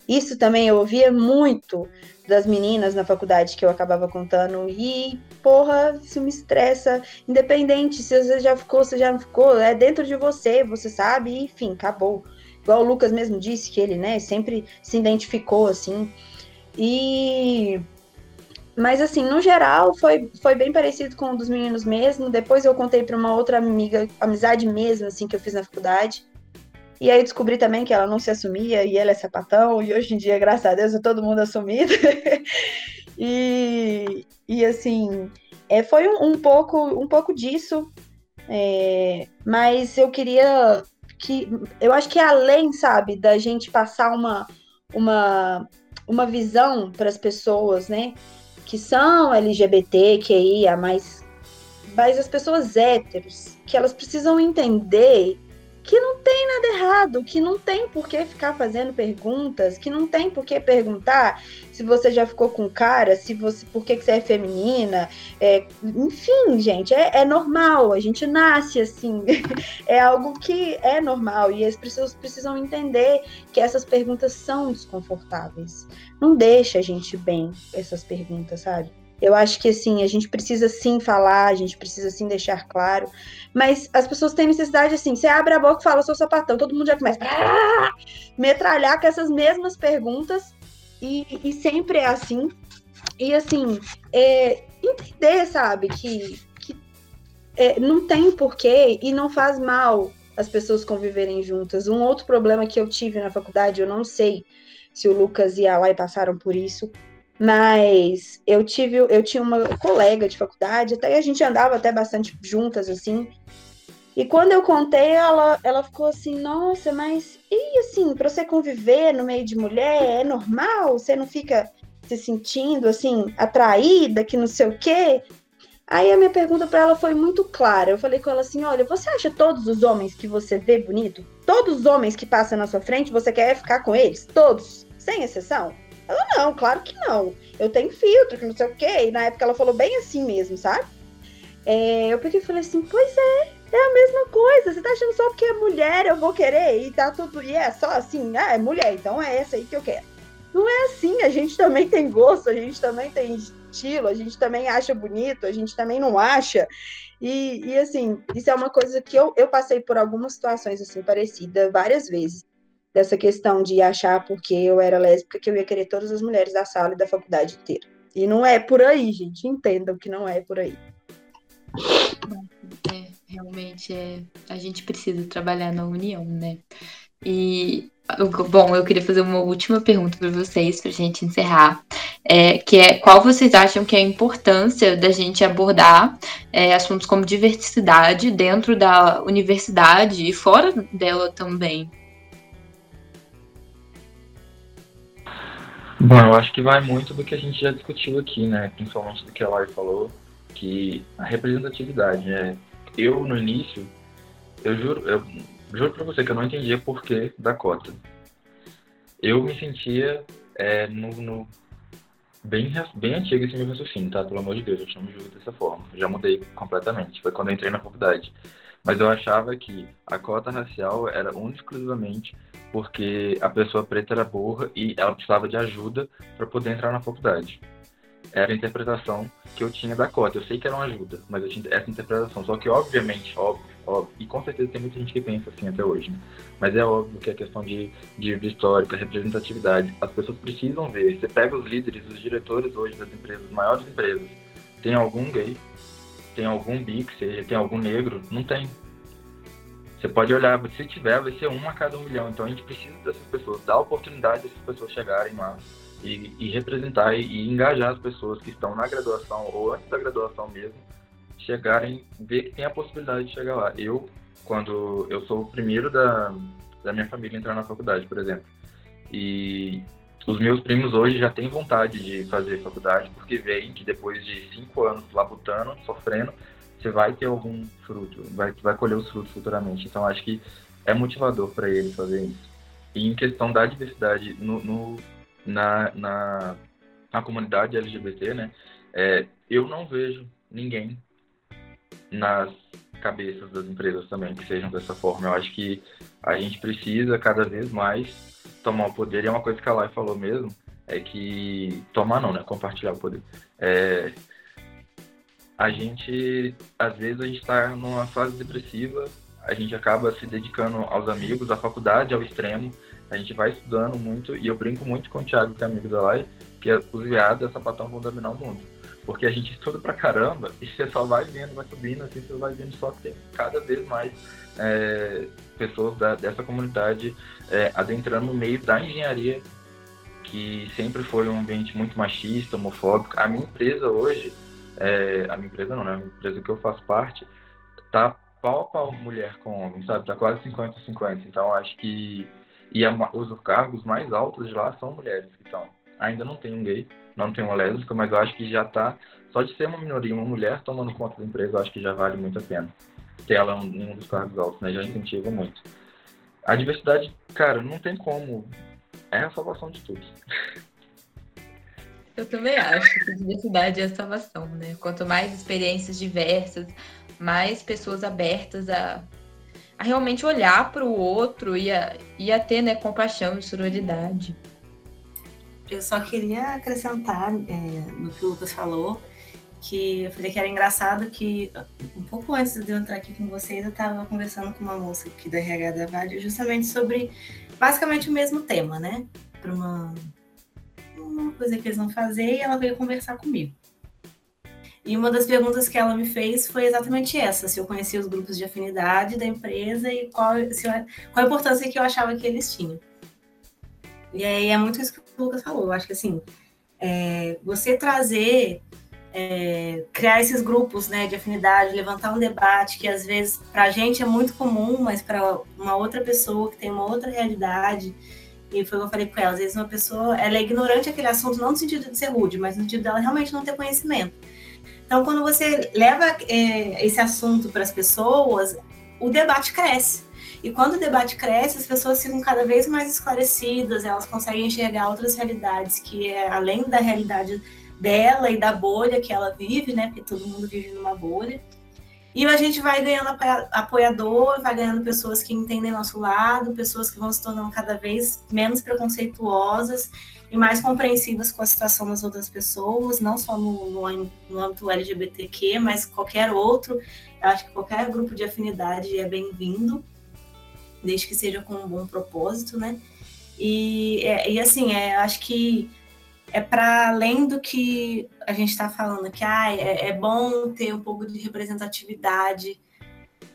Isso também eu ouvia muito das meninas na faculdade que eu acabava contando. E, porra, isso me estressa. Independente se você já ficou, se já não ficou, é dentro de você, você sabe, enfim, acabou. Igual o Lucas mesmo disse que ele, né, sempre se identificou assim. E. Mas, assim, no geral, foi, foi bem parecido com o dos meninos mesmo. Depois eu contei para uma outra amiga, amizade mesmo, assim, que eu fiz na faculdade. E aí descobri também que ela não se assumia e ela é sapatão, e hoje em dia, graças a Deus, é todo mundo assumido. *laughs* e, e assim, é, foi um, um, pouco, um pouco disso, é, mas eu queria que. Eu acho que é além, sabe, da gente passar uma, uma, uma visão para as pessoas, né? Que são LGBT, QIA, mas, mas as pessoas héteros, que elas precisam entender que não tem nada errado, que não tem por que ficar fazendo perguntas, que não tem por que perguntar se você já ficou com cara, se você, por que, que você é feminina, é, enfim, gente, é, é, normal, a gente nasce assim, *laughs* é algo que é normal e as pessoas precisam entender que essas perguntas são desconfortáveis. Não deixa a gente bem essas perguntas, sabe? Eu acho que assim, a gente precisa sim falar, a gente precisa sim deixar claro, mas as pessoas têm necessidade assim, você abre a boca e fala, sou sapatão, todo mundo já começa a metralhar com essas mesmas perguntas, e, e sempre é assim. E assim, é, entender, sabe, que, que é, não tem porquê e não faz mal as pessoas conviverem juntas. Um outro problema que eu tive na faculdade, eu não sei se o Lucas e a Lai passaram por isso, mas eu tive, eu tinha uma colega de faculdade, até a gente andava até bastante juntas, assim. E quando eu contei, ela, ela ficou assim, nossa, mas e assim, para você conviver no meio de mulher, é normal? Você não fica se sentindo assim, atraída, que não sei o quê? Aí a minha pergunta para ela foi muito clara. Eu falei com ela assim: olha, você acha todos os homens que você vê bonito? Todos os homens que passam na sua frente, você quer ficar com eles? Todos, sem exceção? Ela, não, claro que não. Eu tenho filtro, que não sei o quê. E na época ela falou bem assim mesmo, sabe? É, eu peguei e falei assim, pois é, é a mesma coisa. Você tá achando só porque é mulher eu vou querer e tá tudo. E é só assim, ah, é mulher, então é essa aí que eu quero. Não é assim, a gente também tem gosto, a gente também tem estilo, a gente também acha bonito, a gente também não acha. E, e assim, isso é uma coisa que eu, eu passei por algumas situações assim parecidas várias vezes dessa questão de achar porque eu era lésbica que eu ia querer todas as mulheres da sala e da faculdade inteira. E não é por aí, gente. Entendam que não é por aí. Realmente é. A gente precisa trabalhar na união, né? E bom, eu queria fazer uma última pergunta para vocês para a gente encerrar, é, que é qual vocês acham que é a importância da gente abordar é, assuntos como diversidade dentro da universidade e fora dela também? Bom, eu acho que vai muito do que a gente já discutiu aqui, né? Principalmente do que a Lari falou, que a representatividade, é Eu, no início, eu juro, eu juro pra você que eu não entendia porquê da cota. Eu me sentia é, no, no, bem, bem antigo esse meu raciocínio, tá? Pelo amor de Deus, eu não me julgo dessa forma. Já mudei completamente. Foi quando eu entrei na faculdade. Mas eu achava que a cota racial era única exclusivamente porque a pessoa preta era burra e ela precisava de ajuda para poder entrar na faculdade. Era a interpretação que eu tinha da cota. Eu sei que era uma ajuda, mas eu tinha essa interpretação. Só que, obviamente, óbvio, óbvio, e com certeza tem muita gente que pensa assim até hoje, né? mas é óbvio que a questão de, de histórica, representatividade, as pessoas precisam ver. Você pega os líderes, os diretores hoje das empresas, maiores empresas, tem algum gay, tem algum bi, que seja, tem algum negro? Não tem Você pode olhar, se tiver, vai ser uma a cada um milhão. Então a gente precisa dessas pessoas, dar oportunidade dessas pessoas chegarem lá e, e representar e, e, engajar as pessoas que estão na graduação ou antes da graduação mesmo, chegarem, ver que tem a possibilidade de chegar lá. Eu, quando eu sou o primeiro da, da minha família a entrar na faculdade, por exemplo, e os meus primos hoje já têm vontade de fazer faculdade porque veem que depois de cinco anos labutando, sofrendo, você vai ter algum fruto, vai, vai colher os frutos futuramente. Então acho que é motivador para eles fazer isso. E em questão da diversidade no, no na, na, na, comunidade LGBT, né, é, eu não vejo ninguém nas cabeças das empresas também que sejam dessa forma. Eu acho que a gente precisa cada vez mais tomar o poder, e é uma coisa que a Lai falou mesmo, é que tomar não, né? Compartilhar o poder. É, a gente, às vezes, a gente está numa fase depressiva, a gente acaba se dedicando aos amigos, à faculdade ao extremo, a gente vai estudando muito, e eu brinco muito com o Thiago, que é amigo da Lai, que os viados e sapatão vão dominar o mundo. Porque a gente estuda pra caramba *laughs* e você só vai vendo, vai subindo, assim, você vai vendo só que tem cada vez mais é, pessoas da, dessa comunidade é, adentrando no meio da engenharia, que sempre foi um ambiente muito machista, homofóbico. A minha empresa hoje, é, a minha empresa não, né? A empresa que eu faço parte, tá pau a pau mulher com homem, sabe? Tá quase 50-50. Então acho que. E a, os cargos mais altos de lá são mulheres que estão. Ainda não tem um gay, não tem uma lésbica, mas eu acho que já tá. Só de ser uma minoria, uma mulher tomando conta da empresa, eu acho que já vale muito a pena. Ter ela em um dos cargos altos, né? Já incentiva muito. A diversidade, cara, não tem como. É a salvação de tudo. Eu também acho que a diversidade é a salvação, né? Quanto mais experiências diversas, mais pessoas abertas a, a realmente olhar para o outro e a, e a ter né, compaixão e sororidade. Eu só queria acrescentar é, no que o Lucas falou, que eu falei que era engraçado que um pouco antes de eu entrar aqui com vocês, eu estava conversando com uma moça aqui da RH da Vale justamente sobre basicamente o mesmo tema, né? Para uma, uma coisa que eles vão fazer e ela veio conversar comigo. E uma das perguntas que ela me fez foi exatamente essa: se eu conhecia os grupos de afinidade da empresa e qual, se eu, qual a importância que eu achava que eles tinham. E aí é muito isso que o Lucas falou. Eu acho que assim, é, você trazer é, criar esses grupos né, de afinidade, levantar um debate que às vezes para a gente é muito comum, mas para uma outra pessoa que tem uma outra realidade, e foi o que eu falei com ela, às vezes uma pessoa ela é ignorante aquele assunto, não no sentido de ser rude, mas no sentido dela realmente não ter conhecimento. Então, quando você leva é, esse assunto para as pessoas, o debate cresce. E quando o debate cresce, as pessoas ficam cada vez mais esclarecidas, elas conseguem enxergar outras realidades que é além da realidade dela e da bolha que ela vive, né? Porque todo mundo vive numa bolha. E a gente vai ganhando apoiador, vai ganhando pessoas que entendem nosso lado, pessoas que vão se tornando cada vez menos preconceituosas e mais compreensivas com a situação das outras pessoas, não só no, no, no âmbito LGBTQ, mas qualquer outro. Eu acho que qualquer grupo de afinidade é bem-vindo, desde que seja com um bom propósito, né? E, é, e assim, é, acho que é para além do que a gente está falando, que ah, é, é, bom ter um pouco de representatividade.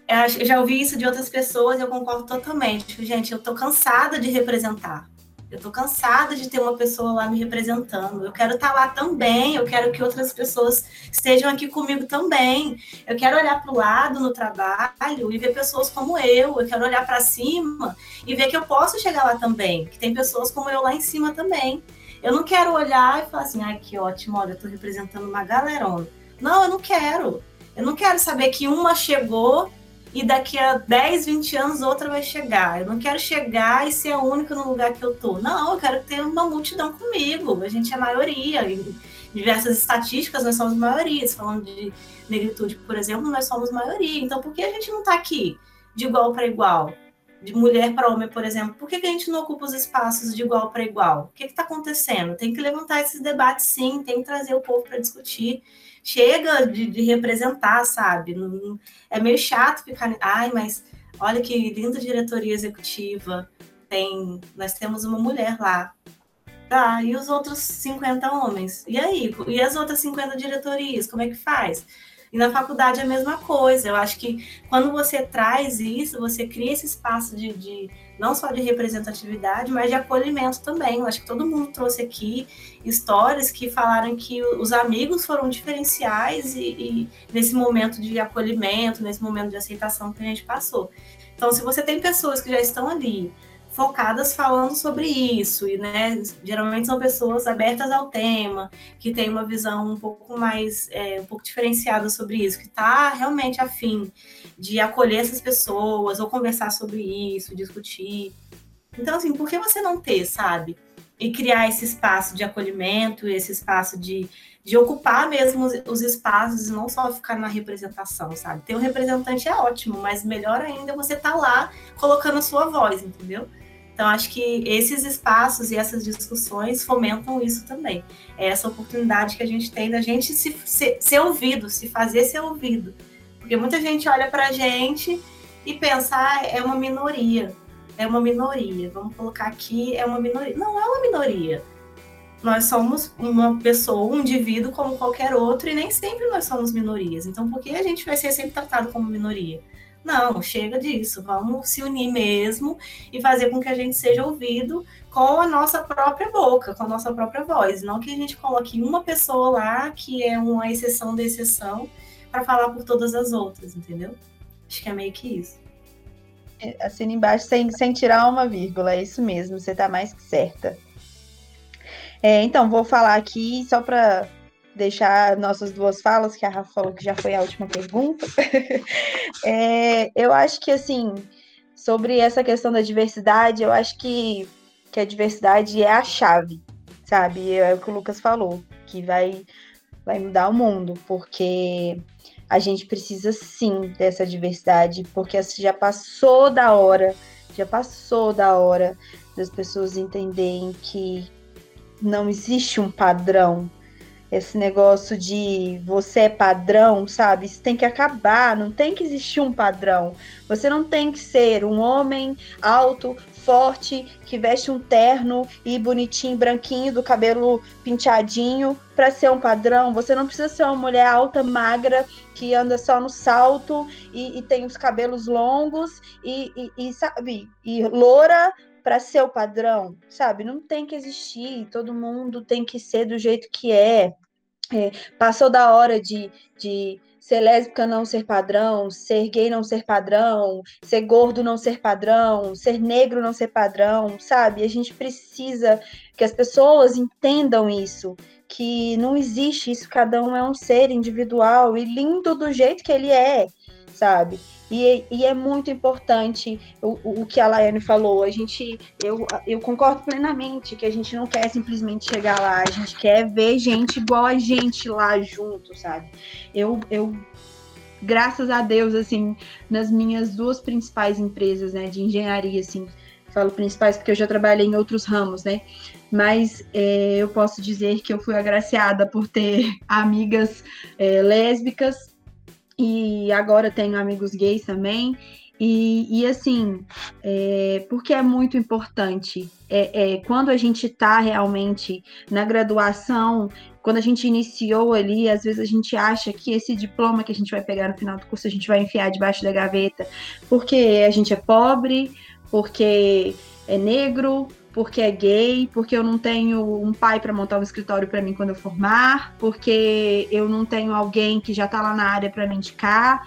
Eu, eu já ouvi isso de outras pessoas eu concordo totalmente. Tipo, gente, eu estou cansada de representar. Eu estou cansada de ter uma pessoa lá me representando. Eu quero estar tá lá também. Eu quero que outras pessoas estejam aqui comigo também. Eu quero olhar para o lado no trabalho e ver pessoas como eu. Eu quero olhar para cima e ver que eu posso chegar lá também. Que tem pessoas como eu lá em cima também. Eu não quero olhar e falar assim, ai, que ótimo, olha, eu tô representando uma galerona. Não, eu não quero. Eu não quero saber que uma chegou e daqui a 10, 20 anos outra vai chegar. Eu não quero chegar e ser a única no lugar que eu tô. Não, eu quero ter uma multidão comigo. A gente é maioria. Em diversas estatísticas, nós somos maioria. Falando de negritude, por exemplo, nós somos maioria. Então, por que a gente não tá aqui de igual para igual? de mulher para homem, por exemplo, por que, que, a gente não ocupa os espaços de igual para igual? O que está acontecendo? Tem que levantar esses debates, sim, tem que trazer o povo para discutir. Chega de, de representar, sabe? Não, é meio chato ficar. Ai, mas olha que linda diretoria executiva. Tem, nós temos uma mulher lá. Tá, e os outros 50 homens? E aí? E as outras 50 diretorias? Como é que faz? E na faculdade é a mesma coisa. Eu acho que quando você traz isso, você cria esse espaço de, de não só de representatividade, mas de acolhimento também. Eu acho que todo mundo trouxe aqui histórias que falaram que os amigos foram diferenciais e, e nesse momento de acolhimento, nesse momento de aceitação que a gente passou. Então, se você tem pessoas que já estão ali focadas falando sobre isso, e né, geralmente são pessoas abertas ao tema, que tem uma visão um pouco mais, é, um pouco diferenciada sobre isso, que está realmente afim de acolher essas pessoas, ou conversar sobre isso, discutir. Então, assim, por que você não ter, sabe? E criar esse espaço de acolhimento, esse espaço de, de ocupar mesmo os, os espaços e não só ficar na representação, sabe? Ter um representante é ótimo, mas melhor ainda é você tá lá colocando a sua voz, entendeu? Então, acho que esses espaços e essas discussões fomentam isso também. É essa oportunidade que a gente tem da gente se, ser, ser ouvido, se fazer ser ouvido. Porque muita gente olha para a gente e pensa, ah, é uma minoria. É uma minoria. Vamos colocar aqui, é uma minoria. Não é uma minoria. Nós somos uma pessoa, um indivíduo como qualquer outro, e nem sempre nós somos minorias. Então, por que a gente vai ser sempre tratado como minoria? Não, chega disso. Vamos se unir mesmo e fazer com que a gente seja ouvido com a nossa própria boca, com a nossa própria voz. Não que a gente coloque uma pessoa lá que é uma exceção da exceção para falar por todas as outras, entendeu? Acho que é meio que isso. É, assina embaixo sem, sem tirar uma vírgula, é isso mesmo, você está mais que certa. É, então, vou falar aqui só para deixar nossas duas falas, que a Rafa falou que já foi a última pergunta. *laughs* é, eu acho que, assim, sobre essa questão da diversidade, eu acho que, que a diversidade é a chave, sabe? É o que o Lucas falou, que vai, vai mudar o mundo, porque a gente precisa sim dessa diversidade, porque já passou da hora, já passou da hora das pessoas entenderem que não existe um padrão, esse negócio de você é padrão, sabe? Isso tem que acabar, não tem que existir um padrão. Você não tem que ser um homem alto, forte, que veste um terno e bonitinho, branquinho, do cabelo penteadinho para ser um padrão. Você não precisa ser uma mulher alta, magra, que anda só no salto e, e tem os cabelos longos e, e, e sabe, e loura para ser o padrão, sabe? Não tem que existir, todo mundo tem que ser do jeito que é. É passou da hora de, de ser lésbica não ser padrão, ser gay não ser padrão, ser gordo não ser padrão, ser negro não ser padrão, sabe? A gente precisa que as pessoas entendam isso, que não existe isso, cada um é um ser individual e lindo do jeito que ele é, sabe? E, e, é muito importante o, o que a Laiane falou. A gente, eu, eu concordo plenamente que a gente não quer simplesmente chegar lá, a gente quer ver gente igual a gente lá junto, sabe? Eu, eu graças a Deus, assim, nas minhas duas principais empresas, né, de engenharia, assim, falo principais porque eu já trabalhei em outros ramos, né? Mas é, eu posso dizer que eu fui agraciada por ter *laughs* amigas é, lésbicas e agora tenho amigos gays também. E, e assim, é, porque é muito importante, é, é quando a gente está realmente na graduação, quando a gente iniciou ali, às vezes a gente acha que esse diploma que a gente vai pegar no final do curso, a gente vai enfiar debaixo da gaveta, porque a gente é pobre, porque é negro, porque é gay, porque eu não tenho um pai para montar um escritório para mim quando eu formar, porque eu não tenho alguém que já está lá na área para me indicar,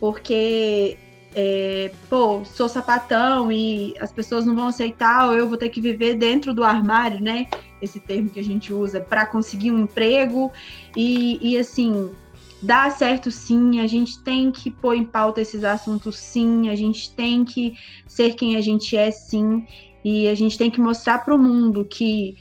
porque é, pô, sou sapatão e as pessoas não vão aceitar, ou eu vou ter que viver dentro do armário, né? Esse termo que a gente usa para conseguir um emprego e, e assim dá certo sim, a gente tem que pôr em pauta esses assuntos sim, a gente tem que ser quem a gente é sim. E a gente tem que mostrar para o mundo que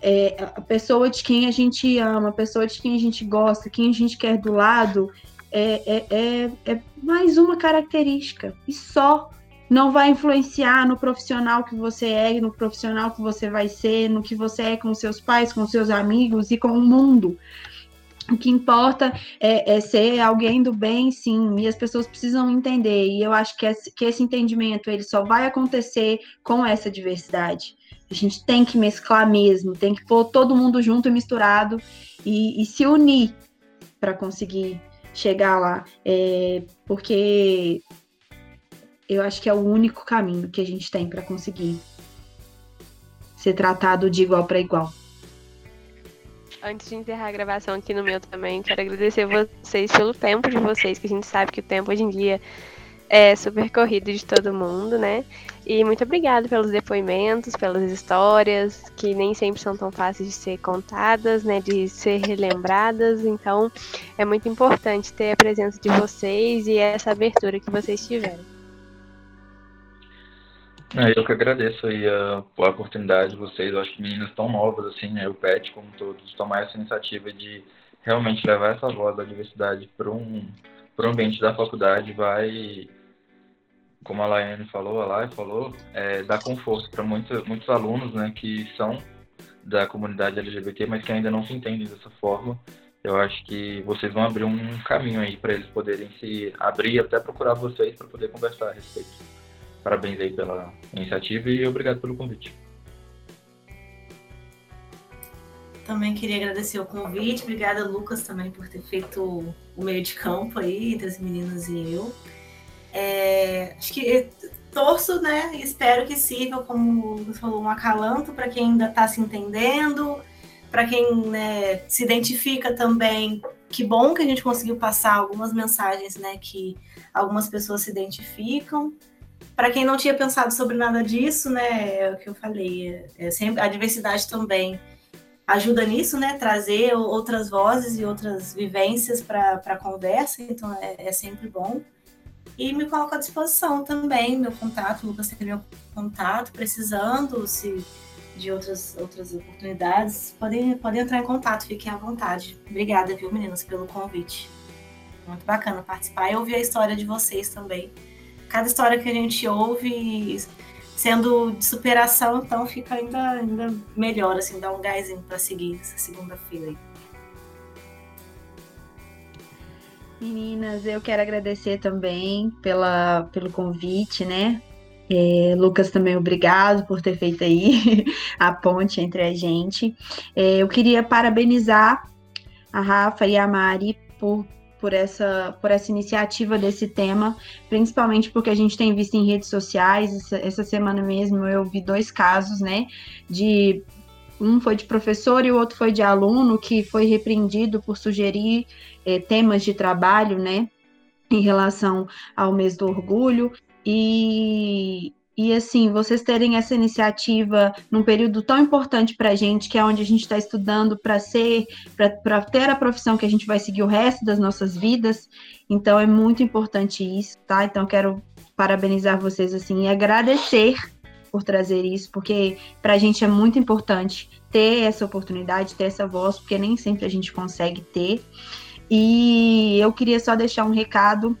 é, a pessoa de quem a gente ama, a pessoa de quem a gente gosta, quem a gente quer do lado, é, é, é, é mais uma característica. E só não vai influenciar no profissional que você é, no profissional que você vai ser, no que você é com seus pais, com seus amigos e com o mundo. O que importa é, é, ser alguém do bem, sim, e as pessoas precisam entender. E eu acho que esse, que esse entendimento ele só vai acontecer com essa diversidade. A gente tem que mesclar mesmo, tem que pôr todo mundo junto e misturado e, e se unir para conseguir chegar lá, é, porque eu acho que é o único caminho que a gente tem para conseguir ser tratado de igual para igual. Antes de encerrar a gravação aqui no meu também, quero agradecer vocês pelo tempo de vocês, que a gente sabe que o tempo hoje em dia é super corrido de todo mundo, né? E muito obrigada pelos depoimentos, pelas histórias, que nem sempre são tão fáceis de ser contadas, né? De ser relembradas. Então, é muito importante ter a presença de vocês e essa abertura que vocês tiveram. É, eu que agradeço aí a, a oportunidade de vocês. Eu acho que meninas tão novas assim, né? O PET, como todos, tomar essa iniciativa de realmente levar essa voz da diversidade para um, um ambiente da faculdade vai, como a Laiane falou, a Lai falou, é, dar conforto para muitos, muitos alunos né, que são da comunidade LGBT, mas que ainda não se entendem dessa forma. Eu acho que vocês vão abrir um caminho aí para eles poderem se abrir e até procurar vocês para poder conversar a respeito. Parabéns aí pela iniciativa e obrigado pelo convite. Também queria agradecer o convite. Obrigada, Lucas, também por ter feito o meio de campo aí entre as meninas e eu. É, acho que torço, né? E espero que sirva como você falou, um acalanto para quem ainda está se entendendo, para quem né, se identifica também. Que bom que a gente conseguiu passar algumas mensagens, né? Que algumas pessoas se identificam para quem não tinha pensado sobre nada disso, né, é o que eu falei, é, sempre a diversidade também ajuda nisso, né, trazer outras vozes e outras vivências para a conversa, então é, é, sempre bom. E me coloco à disposição também, meu contato, Lucas tem meu contato, precisando se de outras, outras oportunidades, podem, podem entrar em contato, fiquem à vontade. Obrigada, viu, meninas, pelo convite. Muito bacana participar e ouvir a história de vocês também cada história que a gente ouve sendo de superação, então fica ainda, ainda melhor, assim, dá um gásinho para seguir essa segunda-feira. Meninas, eu quero agradecer também pela, pelo convite, né? É, Lucas, também obrigado por ter feito aí *laughs* a ponte entre a gente. É, eu queria parabenizar a Rafa e a Mari por por essa, por essa iniciativa desse tema, principalmente porque a gente tem visto em redes sociais, essa, essa semana mesmo eu vi dois casos, né, de um foi de professor e o outro foi de aluno que foi repreendido por sugerir eh, temas de trabalho, né, em relação ao mês do orgulho. E, e assim, vocês terem essa iniciativa num período tão importante para a gente, que é onde a gente está estudando para ser, para ter a profissão que a gente vai seguir o resto das nossas vidas. Então é muito importante isso, tá? Então quero parabenizar vocês assim e agradecer por trazer isso, porque para a gente é muito importante ter essa oportunidade, ter essa voz, porque nem sempre a gente consegue ter. E eu queria só deixar um recado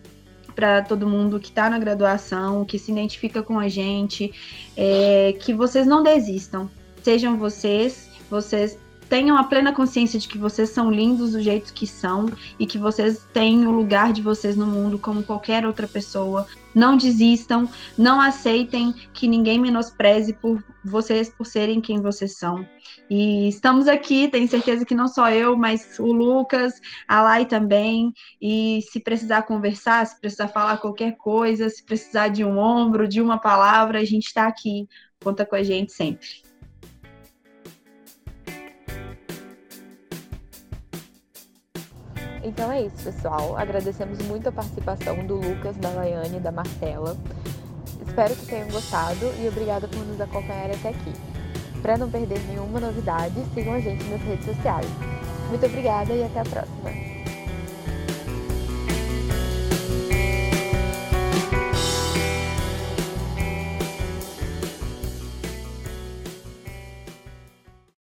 para todo mundo que está na graduação, que se identifica com a gente, é, que vocês não desistam. Sejam vocês, vocês tenham a plena consciência de que vocês são lindos do jeito que são e que vocês têm o lugar de vocês no mundo como qualquer outra pessoa. Não desistam, não aceitem que ninguém menospreze por vocês por serem quem vocês são. E estamos aqui, tenho certeza que não só eu, mas o Lucas, a Lai também. E se precisar conversar, se precisar falar qualquer coisa, se precisar de um ombro, de uma palavra, a gente está aqui. Conta com a gente sempre. Então é isso, pessoal. Agradecemos muito a participação do Lucas, da Laiane e da Marcela. Espero que tenham gostado e obrigada por nos acompanhar até aqui. Para não perder nenhuma novidade, sigam a gente nas redes sociais. Muito obrigada e até a próxima!